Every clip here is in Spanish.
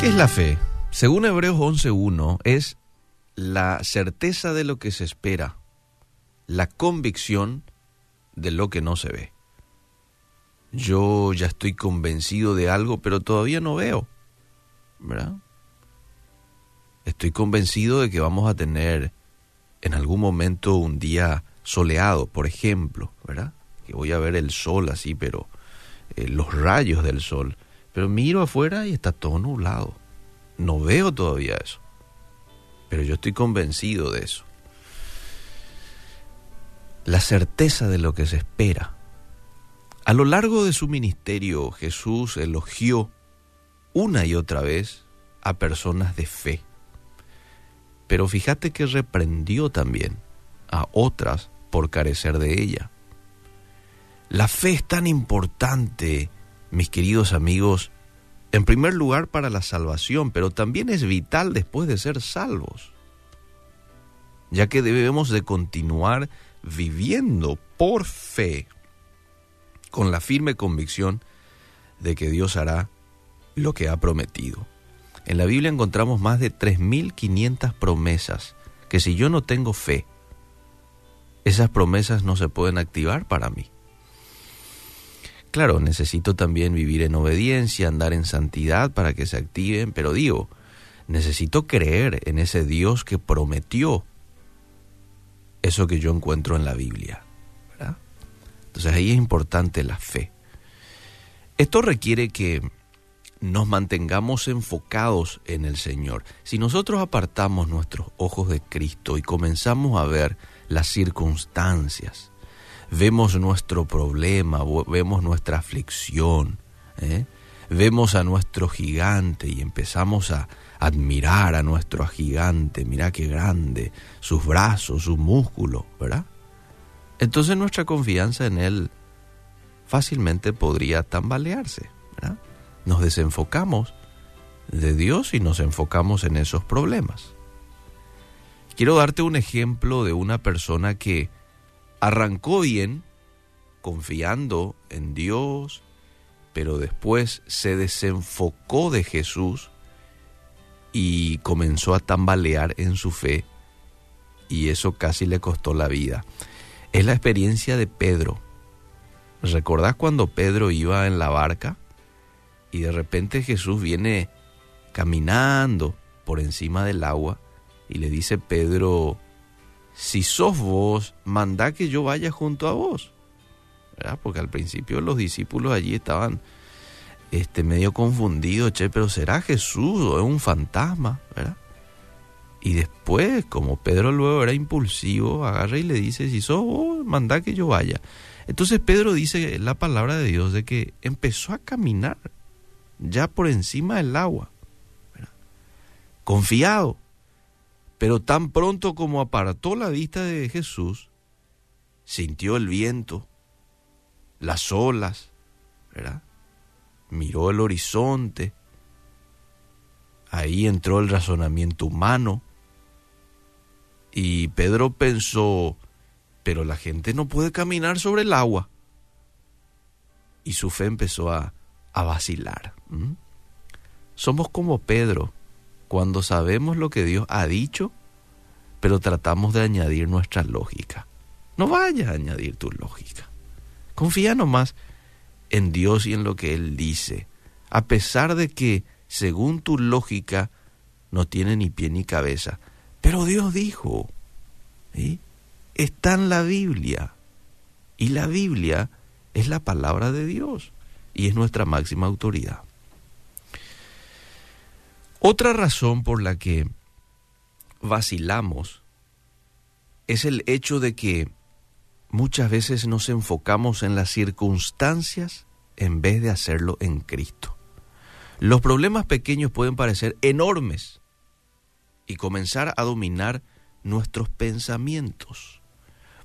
¿Qué es la fe? Según Hebreos 11.1, es la certeza de lo que se espera, la convicción de lo que no se ve. Yo ya estoy convencido de algo, pero todavía no veo, ¿verdad? Estoy convencido de que vamos a tener en algún momento un día soleado, por ejemplo, ¿verdad? Que voy a ver el sol así, pero eh, los rayos del sol. Pero miro afuera y está todo nublado. No veo todavía eso. Pero yo estoy convencido de eso. La certeza de lo que se espera. A lo largo de su ministerio, Jesús elogió una y otra vez a personas de fe. Pero fíjate que reprendió también a otras por carecer de ella. La fe es tan importante, mis queridos amigos, en primer lugar para la salvación, pero también es vital después de ser salvos, ya que debemos de continuar viviendo por fe, con la firme convicción de que Dios hará lo que ha prometido. En la Biblia encontramos más de 3.500 promesas que si yo no tengo fe, esas promesas no se pueden activar para mí. Claro, necesito también vivir en obediencia, andar en santidad para que se activen, pero digo, necesito creer en ese Dios que prometió eso que yo encuentro en la Biblia. Entonces ahí es importante la fe. Esto requiere que nos mantengamos enfocados en el Señor. Si nosotros apartamos nuestros ojos de Cristo y comenzamos a ver las circunstancias, vemos nuestro problema, vemos nuestra aflicción, ¿eh? vemos a nuestro gigante y empezamos a admirar a nuestro gigante, mira qué grande, sus brazos, sus músculos, ¿verdad? Entonces nuestra confianza en Él fácilmente podría tambalearse. Nos desenfocamos de Dios y nos enfocamos en esos problemas. Quiero darte un ejemplo de una persona que arrancó bien, confiando en Dios, pero después se desenfocó de Jesús y comenzó a tambalear en su fe y eso casi le costó la vida. Es la experiencia de Pedro. ¿Recordás cuando Pedro iba en la barca y de repente Jesús viene caminando por encima del agua? y le dice Pedro, si sos vos, manda que yo vaya junto a vos. ¿verdad? Porque al principio los discípulos allí estaban este, medio confundidos, che, pero ¿será Jesús o es un fantasma? ¿verdad? Y después, como Pedro luego era impulsivo, agarra y le dice, si sos vos, manda que yo vaya. Entonces Pedro dice la palabra de Dios de que empezó a caminar ya por encima del agua, confiado. Pero tan pronto como apartó la vista de Jesús, sintió el viento, las olas, ¿verdad? Miró el horizonte. Ahí entró el razonamiento humano. Y Pedro pensó, pero la gente no puede caminar sobre el agua. Y su fe empezó a, a vacilar. Somos como Pedro cuando sabemos lo que Dios ha dicho, pero tratamos de añadir nuestra lógica. No vayas a añadir tu lógica. Confía nomás en Dios y en lo que Él dice, a pesar de que, según tu lógica, no tiene ni pie ni cabeza. Pero Dios dijo, está en la Biblia, y la Biblia es la palabra de Dios, y es nuestra máxima autoridad. Otra razón por la que vacilamos es el hecho de que muchas veces nos enfocamos en las circunstancias en vez de hacerlo en Cristo. Los problemas pequeños pueden parecer enormes y comenzar a dominar nuestros pensamientos.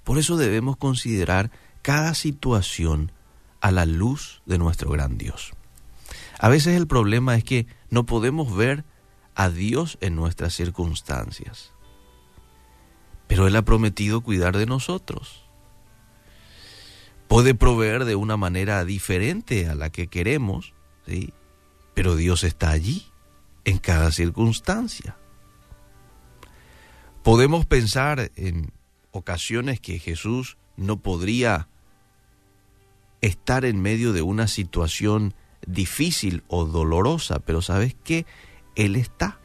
Por eso debemos considerar cada situación a la luz de nuestro gran Dios. A veces el problema es que no podemos ver a Dios en nuestras circunstancias, pero Él ha prometido cuidar de nosotros. Puede proveer de una manera diferente a la que queremos, ¿sí? pero Dios está allí. en cada circunstancia. Podemos pensar en ocasiones que Jesús no podría estar en medio de una situación difícil o dolorosa, pero ¿sabes qué? Él está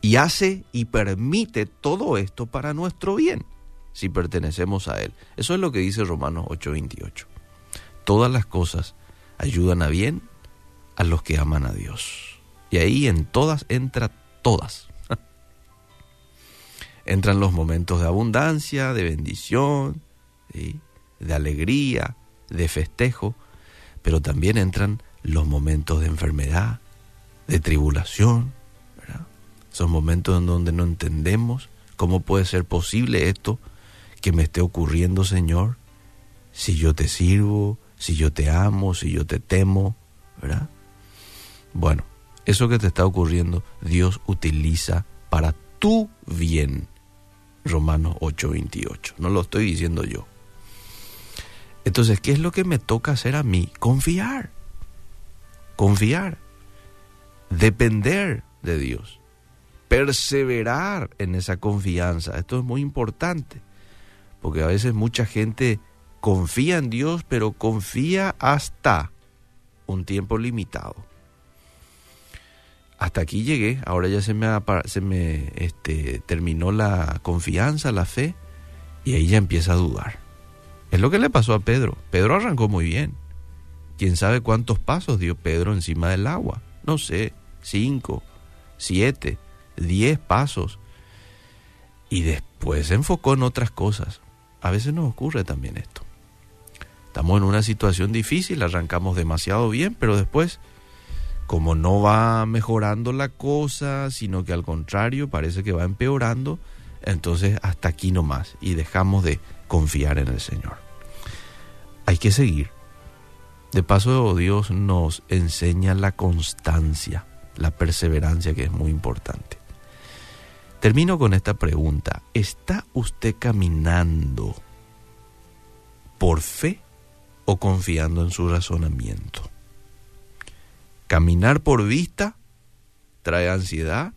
y hace y permite todo esto para nuestro bien, si pertenecemos a Él. Eso es lo que dice Romanos 8:28. Todas las cosas ayudan a bien a los que aman a Dios. Y ahí en todas entra todas. Entran los momentos de abundancia, de bendición, de alegría, de festejo, pero también entran los momentos de enfermedad, de tribulación. Son momentos en donde no entendemos cómo puede ser posible esto que me esté ocurriendo, Señor, si yo te sirvo, si yo te amo, si yo te temo. Bueno, eso que te está ocurriendo, Dios utiliza para tu bien. Romanos 8:28. No lo estoy diciendo yo. Entonces, ¿qué es lo que me toca hacer a mí? Confiar. Confiar. Depender de Dios. Perseverar en esa confianza. Esto es muy importante. Porque a veces mucha gente confía en Dios, pero confía hasta un tiempo limitado hasta aquí llegué, ahora ya se me, se me este, terminó la confianza, la fe, y ahí ya empieza a dudar. Es lo que le pasó a Pedro. Pedro arrancó muy bien. ¿Quién sabe cuántos pasos dio Pedro encima del agua? No sé, cinco, siete, diez pasos. Y después se enfocó en otras cosas. A veces nos ocurre también esto. Estamos en una situación difícil, arrancamos demasiado bien, pero después como no va mejorando la cosa, sino que al contrario parece que va empeorando, entonces hasta aquí nomás y dejamos de confiar en el Señor. Hay que seguir. De paso, Dios nos enseña la constancia, la perseverancia que es muy importante. Termino con esta pregunta. ¿Está usted caminando por fe o confiando en su razonamiento? Caminar por vista trae ansiedad,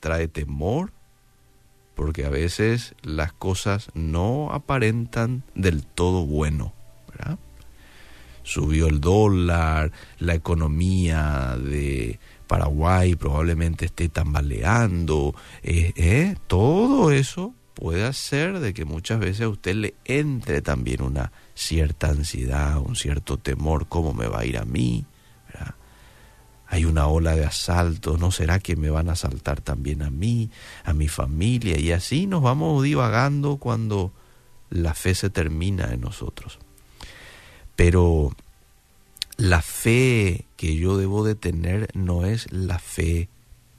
trae temor, porque a veces las cosas no aparentan del todo bueno. Subió el dólar, la economía de Paraguay probablemente esté tambaleando, eh, eh, todo eso puede hacer de que muchas veces a usted le entre también una cierta ansiedad, un cierto temor, ¿cómo me va a ir a mí? Hay una ola de asalto, ¿no será que me van a asaltar también a mí, a mi familia? Y así nos vamos divagando cuando la fe se termina en nosotros. Pero la fe que yo debo de tener no es la fe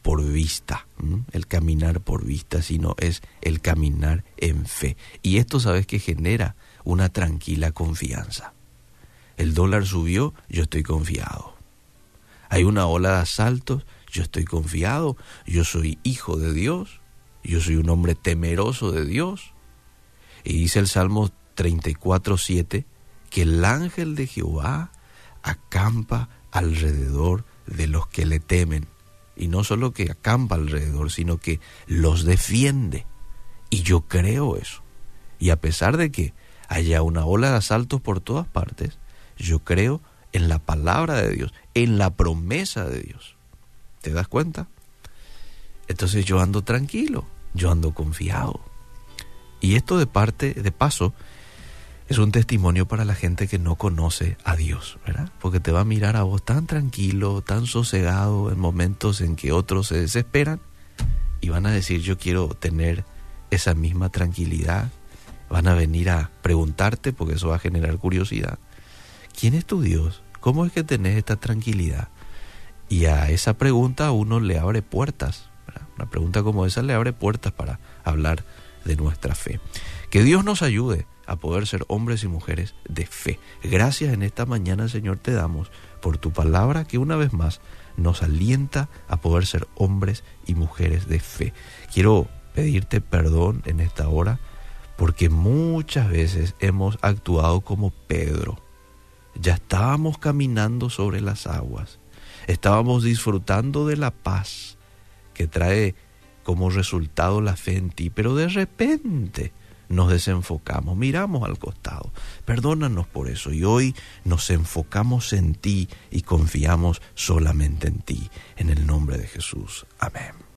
por vista, el caminar por vista, sino es el caminar en fe. Y esto sabes que genera una tranquila confianza. El dólar subió, yo estoy confiado hay una ola de asaltos, yo estoy confiado, yo soy hijo de Dios, yo soy un hombre temeroso de Dios. Y dice el Salmo 34, 7, que el ángel de Jehová acampa alrededor de los que le temen. Y no solo que acampa alrededor, sino que los defiende. Y yo creo eso. Y a pesar de que haya una ola de asaltos por todas partes, yo creo en la palabra de Dios, en la promesa de Dios. ¿Te das cuenta? Entonces yo ando tranquilo, yo ando confiado. Y esto de parte, de paso, es un testimonio para la gente que no conoce a Dios, ¿verdad? Porque te va a mirar a vos tan tranquilo, tan sosegado en momentos en que otros se desesperan y van a decir yo quiero tener esa misma tranquilidad. Van a venir a preguntarte porque eso va a generar curiosidad. ¿Quién es tu Dios? ¿Cómo es que tenés esta tranquilidad? Y a esa pregunta uno le abre puertas. Una pregunta como esa le abre puertas para hablar de nuestra fe. Que Dios nos ayude a poder ser hombres y mujeres de fe. Gracias en esta mañana, Señor, te damos por tu palabra que una vez más nos alienta a poder ser hombres y mujeres de fe. Quiero pedirte perdón en esta hora porque muchas veces hemos actuado como Pedro ya estábamos caminando sobre las aguas, Estábamos disfrutando de la paz que trae como resultado la fe en ti, pero de repente nos desenfocamos, miramos al costado. Perdónanos por eso y hoy nos enfocamos en ti y confiamos solamente en ti. En el nombre de Jesús. Amén.